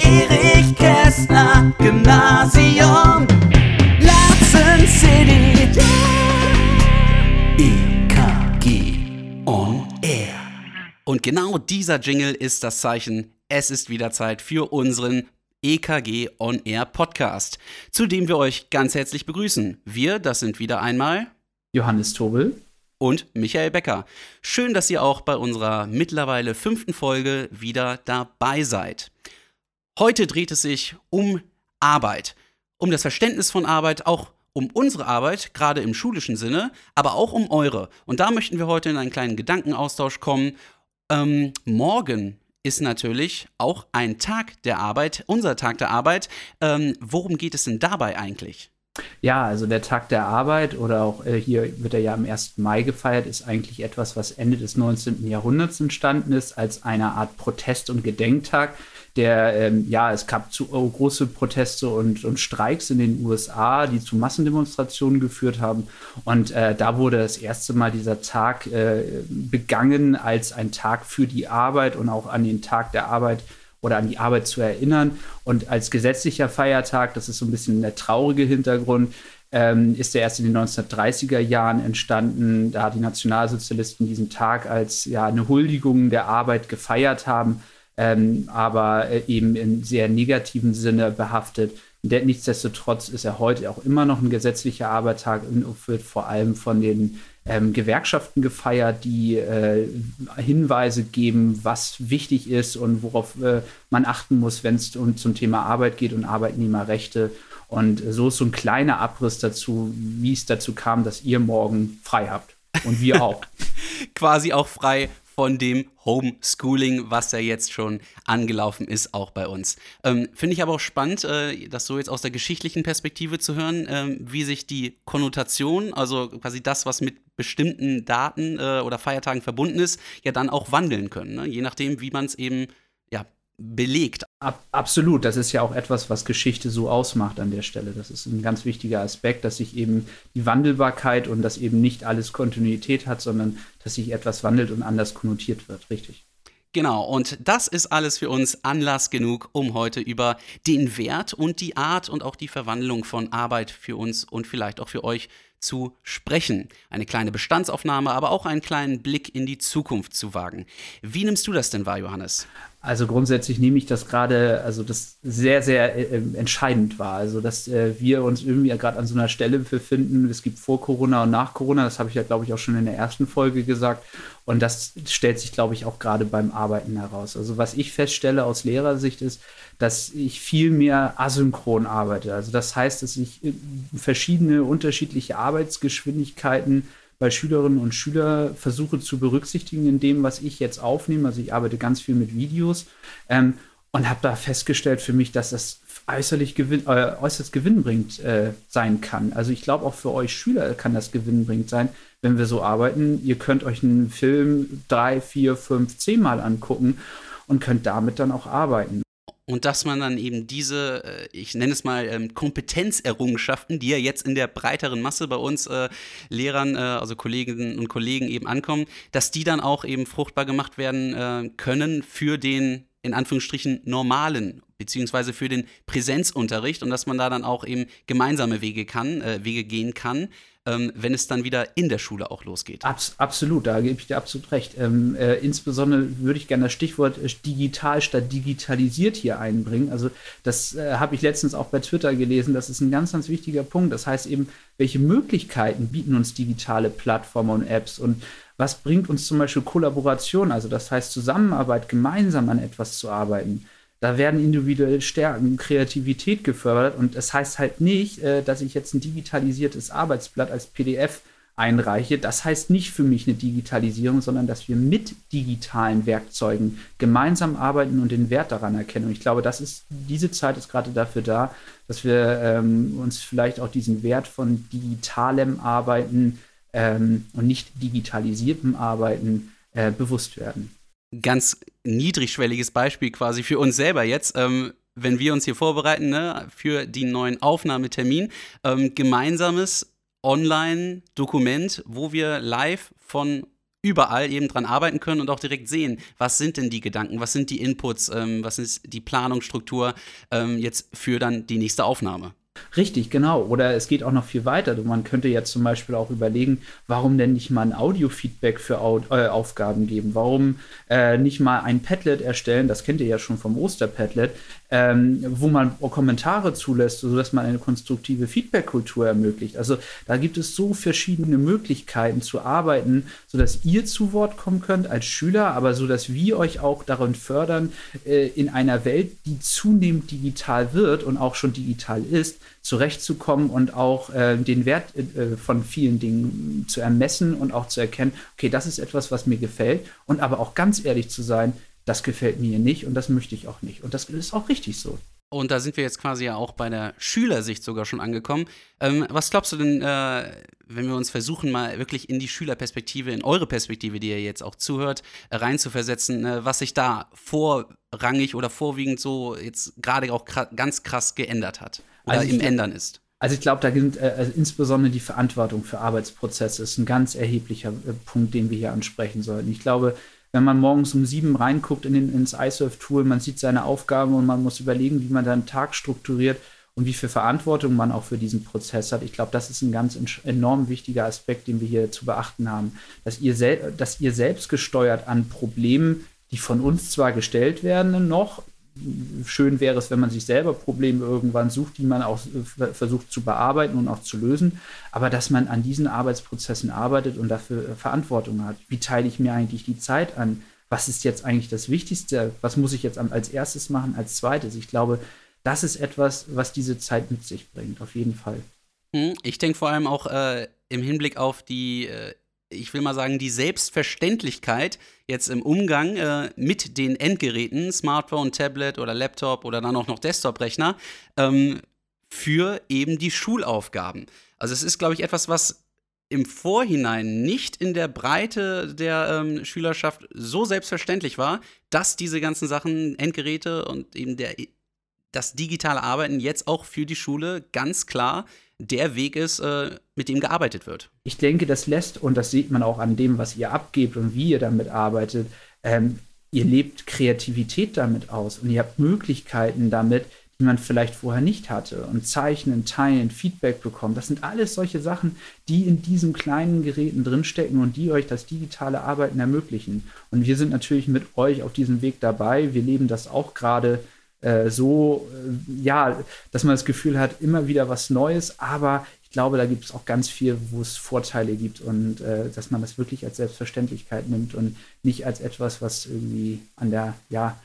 Erich Kästner Gymnasium Latzen City. EKG On Air. Und genau dieser Jingle ist das Zeichen, es ist wieder Zeit für unseren EKG On Air Podcast, zu dem wir euch ganz herzlich begrüßen. Wir, das sind wieder einmal Johannes Tobel und Michael Becker. Schön, dass ihr auch bei unserer mittlerweile fünften Folge wieder dabei seid. Heute dreht es sich um Arbeit, um das Verständnis von Arbeit, auch um unsere Arbeit, gerade im schulischen Sinne, aber auch um eure. Und da möchten wir heute in einen kleinen Gedankenaustausch kommen. Ähm, morgen ist natürlich auch ein Tag der Arbeit, unser Tag der Arbeit. Ähm, worum geht es denn dabei eigentlich? Ja, also der Tag der Arbeit oder auch äh, hier wird er ja am 1. Mai gefeiert, ist eigentlich etwas, was Ende des 19. Jahrhunderts entstanden ist, als eine Art Protest- und Gedenktag. Der, ähm, ja, es gab zu oh, große Proteste und, und Streiks in den USA, die zu Massendemonstrationen geführt haben. Und äh, da wurde das erste Mal dieser Tag äh, begangen als ein Tag für die Arbeit und auch an den Tag der Arbeit oder an die Arbeit zu erinnern. Und als gesetzlicher Feiertag, das ist so ein bisschen der traurige Hintergrund, ähm, ist er erst in den 1930er Jahren entstanden, da die Nationalsozialisten diesen Tag als ja, eine Huldigung der Arbeit gefeiert haben, ähm, aber äh, eben in sehr negativen Sinne behaftet. Nichtsdestotrotz ist er heute auch immer noch ein gesetzlicher Arbeitstag und wird vor allem von den ähm, Gewerkschaften gefeiert, die äh, Hinweise geben, was wichtig ist und worauf äh, man achten muss, wenn es um, zum Thema Arbeit geht und Arbeitnehmerrechte. Und so ist so ein kleiner Abriss dazu, wie es dazu kam, dass ihr morgen frei habt. Und wir auch. Quasi auch frei von dem Homeschooling, was ja jetzt schon angelaufen ist, auch bei uns. Ähm, Finde ich aber auch spannend, äh, das so jetzt aus der geschichtlichen Perspektive zu hören, äh, wie sich die Konnotation, also quasi das, was mit bestimmten Daten äh, oder Feiertagen verbunden ist, ja dann auch wandeln können. Ne? Je nachdem, wie man es eben ja, belegt. Ab, absolut, das ist ja auch etwas, was Geschichte so ausmacht an der Stelle. Das ist ein ganz wichtiger Aspekt, dass sich eben die Wandelbarkeit und dass eben nicht alles Kontinuität hat, sondern dass sich etwas wandelt und anders konnotiert wird, richtig. Genau, und das ist alles für uns Anlass genug, um heute über den Wert und die Art und auch die Verwandlung von Arbeit für uns und vielleicht auch für euch zu sprechen. Eine kleine Bestandsaufnahme, aber auch einen kleinen Blick in die Zukunft zu wagen. Wie nimmst du das denn wahr, Johannes? Also grundsätzlich nehme ich das gerade, also das sehr, sehr äh, ähm, entscheidend war. Also dass äh, wir uns irgendwie gerade an so einer Stelle befinden. Es gibt vor Corona und nach Corona. Das habe ich ja, glaube ich, auch schon in der ersten Folge gesagt. Und das stellt sich, glaube ich, auch gerade beim Arbeiten heraus. Also was ich feststelle aus Lehrersicht ist, dass ich viel mehr asynchron arbeite. Also das heißt, dass ich äh, verschiedene unterschiedliche Arbeitsgeschwindigkeiten bei Schülerinnen und Schülern versuche zu berücksichtigen in dem, was ich jetzt aufnehme. Also ich arbeite ganz viel mit Videos ähm, und habe da festgestellt für mich, dass das äußerlich gewinn, äh, äußerst gewinnbringend äh, sein kann. Also ich glaube auch für euch Schüler kann das gewinnbringend sein, wenn wir so arbeiten. Ihr könnt euch einen Film drei, vier, fünf, zehnmal angucken und könnt damit dann auch arbeiten und dass man dann eben diese, äh, ich nenne es mal ähm, Kompetenzerrungenschaften, die ja jetzt in der breiteren Masse bei uns äh, Lehrern, äh, also Kolleginnen und Kollegen eben ankommen, dass die dann auch eben fruchtbar gemacht werden äh, können für den in Anführungsstrichen normalen beziehungsweise für den Präsenzunterricht und dass man da dann auch eben gemeinsame Wege kann, äh, Wege gehen kann, ähm, wenn es dann wieder in der Schule auch losgeht. Abs absolut, da gebe ich dir absolut recht. Ähm, äh, insbesondere würde ich gerne das Stichwort äh, digital statt digitalisiert hier einbringen. Also das äh, habe ich letztens auch bei Twitter gelesen. Das ist ein ganz, ganz wichtiger Punkt. Das heißt eben, welche Möglichkeiten bieten uns digitale Plattformen und Apps und was bringt uns zum Beispiel Kollaboration, also das heißt Zusammenarbeit, gemeinsam an etwas zu arbeiten. Da werden individuelle Stärken, Kreativität gefördert und es das heißt halt nicht, äh, dass ich jetzt ein digitalisiertes Arbeitsblatt als PDF einreiche. Das heißt nicht für mich eine Digitalisierung, sondern dass wir mit digitalen Werkzeugen gemeinsam arbeiten und den Wert daran erkennen. Und ich glaube, das ist, diese Zeit ist gerade dafür da, dass wir ähm, uns vielleicht auch diesen Wert von digitalem Arbeiten ähm, und nicht digitalisiertem Arbeiten äh, bewusst werden ganz niedrigschwelliges Beispiel quasi für uns selber jetzt. Ähm, wenn wir uns hier vorbereiten ne, für den neuen Aufnahmetermin, ähm, gemeinsames Online-Dokument, wo wir live von überall eben dran arbeiten können und auch direkt sehen, was sind denn die Gedanken, was sind die Inputs, ähm, was ist die Planungsstruktur ähm, jetzt für dann die nächste Aufnahme. Richtig, genau. Oder es geht auch noch viel weiter. Man könnte jetzt zum Beispiel auch überlegen, warum denn nicht mal ein Audio-Feedback für Au äh, Aufgaben geben? Warum äh, nicht mal ein Padlet erstellen? Das kennt ihr ja schon vom Oster-Padlet, ähm, wo man Kommentare zulässt, sodass man eine konstruktive Feedback-Kultur ermöglicht. Also da gibt es so verschiedene Möglichkeiten zu arbeiten, sodass ihr zu Wort kommen könnt als Schüler, aber sodass wir euch auch darin fördern, äh, in einer Welt, die zunehmend digital wird und auch schon digital ist, zurechtzukommen und auch äh, den Wert äh, von vielen Dingen zu ermessen und auch zu erkennen, okay, das ist etwas, was mir gefällt und aber auch ganz ehrlich zu sein, das gefällt mir nicht und das möchte ich auch nicht. Und das ist auch richtig so. Und da sind wir jetzt quasi ja auch bei der Schülersicht sogar schon angekommen. Ähm, was glaubst du denn, äh, wenn wir uns versuchen, mal wirklich in die Schülerperspektive, in eure Perspektive, die ihr jetzt auch zuhört, äh, reinzuversetzen, äh, was sich da vorrangig oder vorwiegend so jetzt gerade auch ganz krass geändert hat oder also im Ändern ist? Also ich glaube, da sind äh, also insbesondere die Verantwortung für Arbeitsprozesse ist ein ganz erheblicher äh, Punkt, den wir hier ansprechen sollten. Ich glaube, wenn man morgens um sieben reinguckt in den, ins iSurf-Tool, man sieht seine Aufgaben und man muss überlegen, wie man seinen Tag strukturiert und wie viel Verantwortung man auch für diesen Prozess hat. Ich glaube, das ist ein ganz enorm wichtiger Aspekt, den wir hier zu beachten haben, dass ihr, dass ihr selbst gesteuert an Problemen, die von uns zwar gestellt werden noch, schön wäre es, wenn man sich selber Probleme irgendwann sucht, die man auch äh, versucht zu bearbeiten und auch zu lösen, aber dass man an diesen Arbeitsprozessen arbeitet und dafür äh, Verantwortung hat. Wie teile ich mir eigentlich die Zeit an? Was ist jetzt eigentlich das Wichtigste? Was muss ich jetzt als erstes machen, als zweites? Ich glaube, das ist etwas, was diese Zeit mit sich bringt, auf jeden Fall. Hm, ich denke vor allem auch äh, im Hinblick auf die äh, ich will mal sagen, die Selbstverständlichkeit jetzt im Umgang äh, mit den Endgeräten, Smartphone, Tablet oder Laptop oder dann auch noch Desktop-Rechner, ähm, für eben die Schulaufgaben. Also es ist, glaube ich, etwas, was im Vorhinein nicht in der Breite der ähm, Schülerschaft so selbstverständlich war, dass diese ganzen Sachen, Endgeräte und eben der, das digitale Arbeiten jetzt auch für die Schule ganz klar der Weg ist, äh, mit dem gearbeitet wird. Ich denke, das lässt, und das sieht man auch an dem, was ihr abgebt und wie ihr damit arbeitet, ähm, ihr lebt Kreativität damit aus und ihr habt Möglichkeiten damit, die man vielleicht vorher nicht hatte. Und Zeichnen, Teilen, Feedback bekommen. Das sind alles solche Sachen, die in diesen kleinen Geräten drinstecken und die euch das digitale Arbeiten ermöglichen. Und wir sind natürlich mit euch auf diesem Weg dabei. Wir leben das auch gerade äh, so, äh, ja, dass man das Gefühl hat, immer wieder was Neues, aber ich glaube, da gibt es auch ganz viel, wo es Vorteile gibt und äh, dass man das wirklich als Selbstverständlichkeit nimmt und nicht als etwas, was irgendwie an der, ja,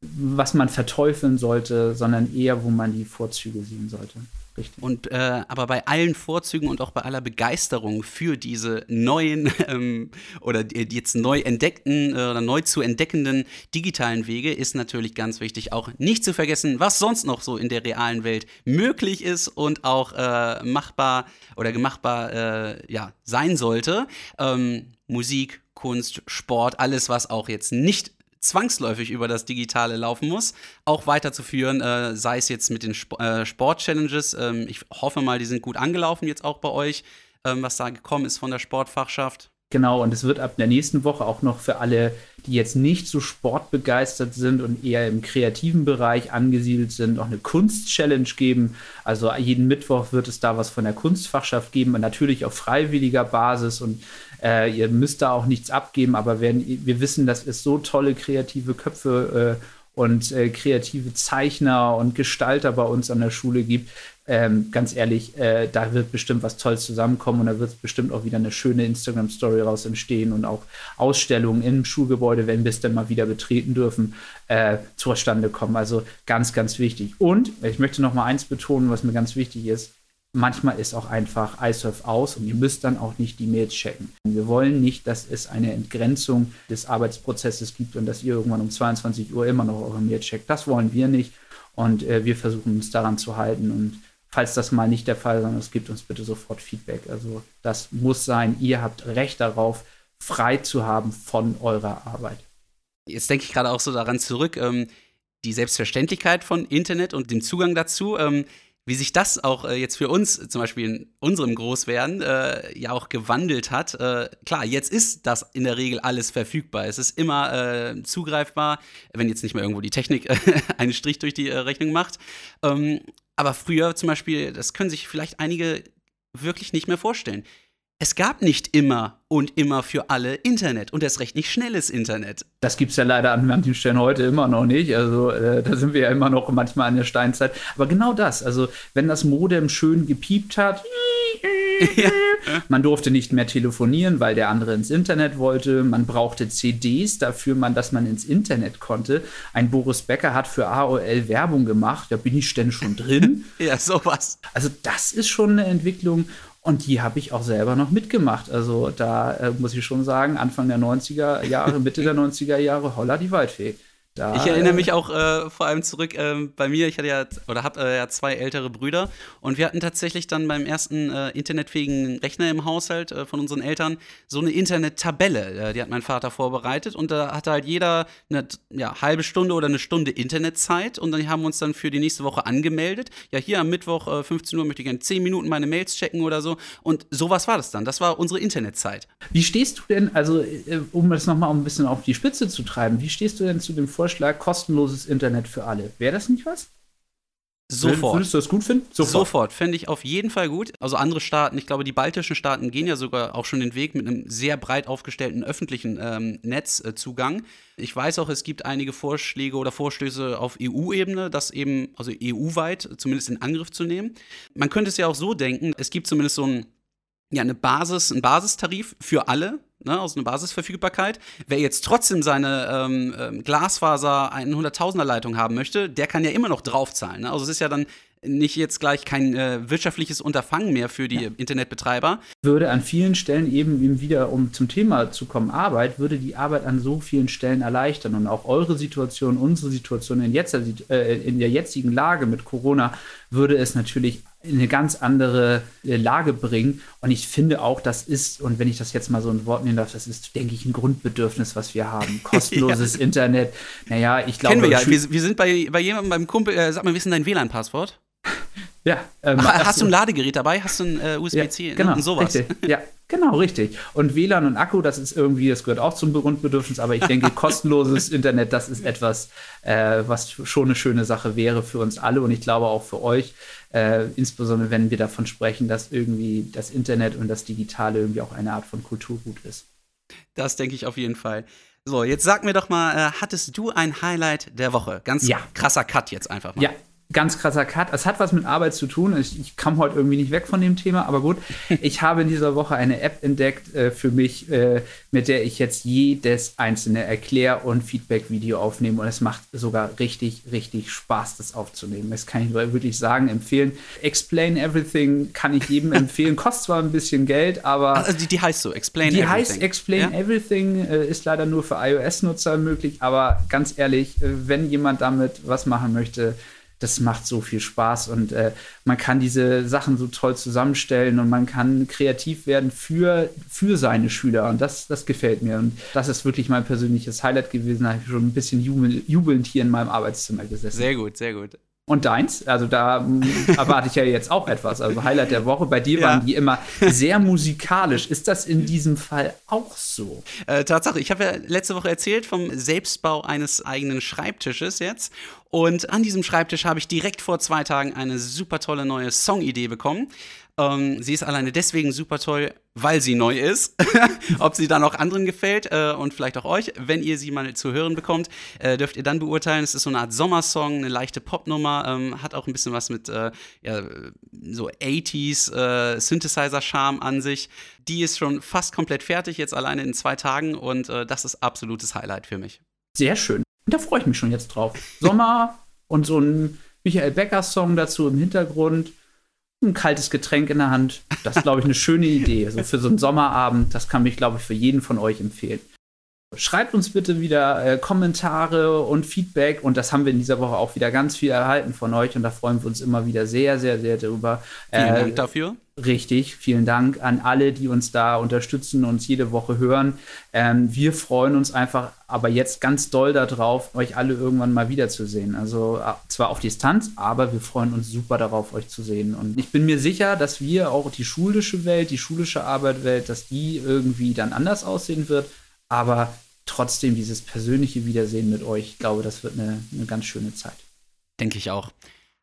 was man verteufeln sollte, sondern eher, wo man die Vorzüge sehen sollte. Richtig. Und äh, aber bei allen Vorzügen und auch bei aller Begeisterung für diese neuen ähm, oder jetzt neu entdeckten äh, oder neu zu entdeckenden digitalen Wege ist natürlich ganz wichtig, auch nicht zu vergessen, was sonst noch so in der realen Welt möglich ist und auch äh, machbar oder gemachbar äh, ja, sein sollte. Ähm, Musik, Kunst, Sport, alles, was auch jetzt nicht zwangsläufig über das Digitale laufen muss, auch weiterzuführen, äh, sei es jetzt mit den Sp äh, Sport-Challenges. Ähm, ich hoffe mal, die sind gut angelaufen jetzt auch bei euch, ähm, was da gekommen ist von der Sportfachschaft. Genau, und es wird ab der nächsten Woche auch noch für alle, die jetzt nicht so sportbegeistert sind und eher im kreativen Bereich angesiedelt sind, noch eine Kunst-Challenge geben. Also jeden Mittwoch wird es da was von der Kunstfachschaft geben, natürlich auf freiwilliger Basis und äh, ihr müsst da auch nichts abgeben, aber wenn, wir wissen, dass es so tolle kreative Köpfe äh, und äh, kreative Zeichner und Gestalter bei uns an der Schule gibt. Ähm, ganz ehrlich, äh, da wird bestimmt was Tolles zusammenkommen und da wird bestimmt auch wieder eine schöne Instagram-Story raus entstehen und auch Ausstellungen im Schulgebäude, wenn wir es dann mal wieder betreten dürfen, äh, zustande kommen. Also ganz, ganz wichtig. Und ich möchte noch mal eins betonen, was mir ganz wichtig ist manchmal ist auch einfach iSurf aus und ihr müsst dann auch nicht die Mails checken. Wir wollen nicht, dass es eine Entgrenzung des Arbeitsprozesses gibt und dass ihr irgendwann um 22 Uhr immer noch eure Mails checkt. Das wollen wir nicht und äh, wir versuchen uns daran zu halten und falls das mal nicht der Fall ist, es gibt uns bitte sofort Feedback. Also das muss sein, ihr habt Recht darauf, frei zu haben von eurer Arbeit. Jetzt denke ich gerade auch so daran zurück, ähm, die Selbstverständlichkeit von Internet und dem Zugang dazu. Ähm, wie sich das auch äh, jetzt für uns, zum Beispiel in unserem Großwerden, äh, ja auch gewandelt hat. Äh, klar, jetzt ist das in der Regel alles verfügbar. Es ist immer äh, zugreifbar, wenn jetzt nicht mehr irgendwo die Technik einen Strich durch die äh, Rechnung macht. Ähm, aber früher zum Beispiel, das können sich vielleicht einige wirklich nicht mehr vorstellen es gab nicht immer und immer für alle Internet und erst recht nicht schnelles Internet. Das gibt es ja leider an manchen Stellen heute immer noch nicht. Also äh, da sind wir ja immer noch manchmal an der Steinzeit. Aber genau das, also wenn das Modem schön gepiept hat, ja. man durfte nicht mehr telefonieren, weil der andere ins Internet wollte. Man brauchte CDs dafür, man, dass man ins Internet konnte. Ein Boris Becker hat für AOL Werbung gemacht. Da bin ich denn schon drin. ja, sowas. Also das ist schon eine Entwicklung. Und die habe ich auch selber noch mitgemacht. Also da äh, muss ich schon sagen, Anfang der 90er Jahre, Mitte der 90er Jahre, holla die Waldfee. Da, ich erinnere mich auch äh, vor allem zurück äh, bei mir. Ich hatte ja oder habe äh, ja zwei ältere Brüder und wir hatten tatsächlich dann beim ersten äh, internetfähigen Rechner im Haushalt äh, von unseren Eltern so eine Internettabelle. Äh, die hat mein Vater vorbereitet und da hatte halt jeder eine ja, halbe Stunde oder eine Stunde Internetzeit und dann haben wir uns dann für die nächste Woche angemeldet. Ja, hier am Mittwoch 15 Uhr möchte ich gerne 10 Minuten meine Mails checken oder so und sowas war das dann. Das war unsere Internetzeit. Wie stehst du denn, also um das nochmal ein bisschen auf die Spitze zu treiben, wie stehst du denn zu dem Vorschlag? Vorschlag, kostenloses Internet für alle. Wäre das nicht was? Sofort. Würdest du das gut finden? Sofort. Sofort. Fände ich auf jeden Fall gut. Also andere Staaten, ich glaube, die baltischen Staaten gehen ja sogar auch schon den Weg mit einem sehr breit aufgestellten öffentlichen ähm, Netzzugang. Ich weiß auch, es gibt einige Vorschläge oder Vorstöße auf EU-Ebene, das eben, also EU-weit zumindest in Angriff zu nehmen. Man könnte es ja auch so denken, es gibt zumindest so ein ja, eine Basis, einen Basistarif für alle, ne, also eine Basisverfügbarkeit. Wer jetzt trotzdem seine ähm, ähm, Glasfaser 100.000er Leitung haben möchte, der kann ja immer noch draufzahlen. Ne? Also es ist ja dann nicht jetzt gleich kein äh, wirtschaftliches Unterfangen mehr für die ja. Internetbetreiber. Würde an vielen Stellen eben, eben wieder, um zum Thema zu kommen, Arbeit, würde die Arbeit an so vielen Stellen erleichtern und auch eure Situation, unsere Situation in, jetzt, äh, in der jetzigen Lage mit Corona würde es natürlich in eine ganz andere äh, Lage bringen. Und ich finde auch, das ist, und wenn ich das jetzt mal so ein Wort nehmen darf, das ist, denke ich, ein Grundbedürfnis, was wir haben. Kostenloses ja. Internet. Naja, ich glaube. Kennen wir ja. Wir, wir, sind bei, bei jemandem, beim Kumpel, äh, sag mal, wie ist denn dein WLAN-Passwort? Ja. Ähm, Ach, hast du ein Ladegerät dabei? Hast du ein äh, USB-C? Ja, genau, und sowas? Richtig. Ja, genau, richtig. Und WLAN und Akku, das ist irgendwie, das gehört auch zum Grundbedürfnis, aber ich denke, kostenloses Internet, das ist etwas, äh, was schon eine schöne Sache wäre für uns alle und ich glaube auch für euch, äh, insbesondere wenn wir davon sprechen, dass irgendwie das Internet und das Digitale irgendwie auch eine Art von Kulturgut ist. Das denke ich auf jeden Fall. So, jetzt sag mir doch mal, äh, hattest du ein Highlight der Woche? Ganz ja. krasser Cut jetzt einfach mal. Ja, ganz krasser Cut. Es hat was mit Arbeit zu tun. Ich, ich kam heute irgendwie nicht weg von dem Thema, aber gut. Ich habe in dieser Woche eine App entdeckt äh, für mich, äh, mit der ich jetzt jedes einzelne Erklär- und Feedback-Video aufnehme. Und es macht sogar richtig, richtig Spaß, das aufzunehmen. Das kann ich wirklich sagen, empfehlen. Explain Everything kann ich jedem empfehlen. Kostet zwar ein bisschen Geld, aber. Also die, die heißt so, Explain die Everything. Die heißt Explain ja? Everything, äh, ist leider nur für iOS-Nutzer möglich. Aber ganz ehrlich, äh, wenn jemand damit was machen möchte, das macht so viel Spaß und äh, man kann diese Sachen so toll zusammenstellen und man kann kreativ werden für, für seine Schüler und das, das gefällt mir und das ist wirklich mein persönliches Highlight gewesen. Da habe ich schon ein bisschen jubel, jubelnd hier in meinem Arbeitszimmer gesessen. Sehr gut, sehr gut. Und deins? Also da hm, erwarte ich ja jetzt auch etwas. Also Highlight der Woche. Bei dir ja. waren die immer sehr musikalisch. Ist das in diesem Fall auch so? Äh, Tatsache, ich habe ja letzte Woche erzählt vom Selbstbau eines eigenen Schreibtisches jetzt. Und an diesem Schreibtisch habe ich direkt vor zwei Tagen eine super tolle neue Songidee bekommen. Ähm, sie ist alleine deswegen super toll, weil sie neu ist. Ob sie dann auch anderen gefällt äh, und vielleicht auch euch. Wenn ihr sie mal zu hören bekommt, äh, dürft ihr dann beurteilen. Es ist so eine Art Sommersong, eine leichte Popnummer, ähm, hat auch ein bisschen was mit äh, ja, so 80s äh, Synthesizer-Charme an sich. Die ist schon fast komplett fertig, jetzt alleine in zwei Tagen und äh, das ist absolutes Highlight für mich. Sehr schön. Da freue ich mich schon jetzt drauf. Sommer und so ein Michael Becker-Song dazu im Hintergrund ein kaltes Getränk in der Hand. Das ist, glaube ich, eine schöne Idee. Also für so einen Sommerabend, das kann mich, glaube ich, für jeden von euch empfehlen. Schreibt uns bitte wieder äh, Kommentare und Feedback und das haben wir in dieser Woche auch wieder ganz viel erhalten von euch und da freuen wir uns immer wieder sehr, sehr, sehr drüber. Vielen äh, Dank dafür. Richtig, vielen Dank an alle, die uns da unterstützen, uns jede Woche hören. Ähm, wir freuen uns einfach aber jetzt ganz doll darauf, euch alle irgendwann mal wiederzusehen. Also äh, zwar auf Distanz, aber wir freuen uns super darauf, euch zu sehen. Und ich bin mir sicher, dass wir auch die schulische Welt, die schulische Arbeitswelt, dass die irgendwie dann anders aussehen wird aber trotzdem dieses persönliche Wiedersehen mit euch, ich glaube, das wird eine, eine ganz schöne Zeit. Denke ich auch.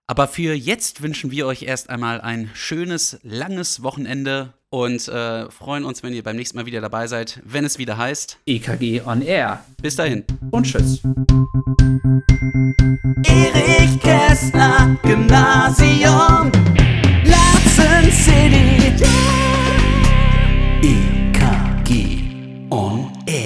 Aber für jetzt wünschen wir euch erst einmal ein schönes, langes Wochenende und äh, freuen uns, wenn ihr beim nächsten Mal wieder dabei seid, wenn es wieder heißt EKG on Air. Bis dahin und tschüss. Erich Kästner, Gymnasium, Latzen City, yeah. EKG. on air.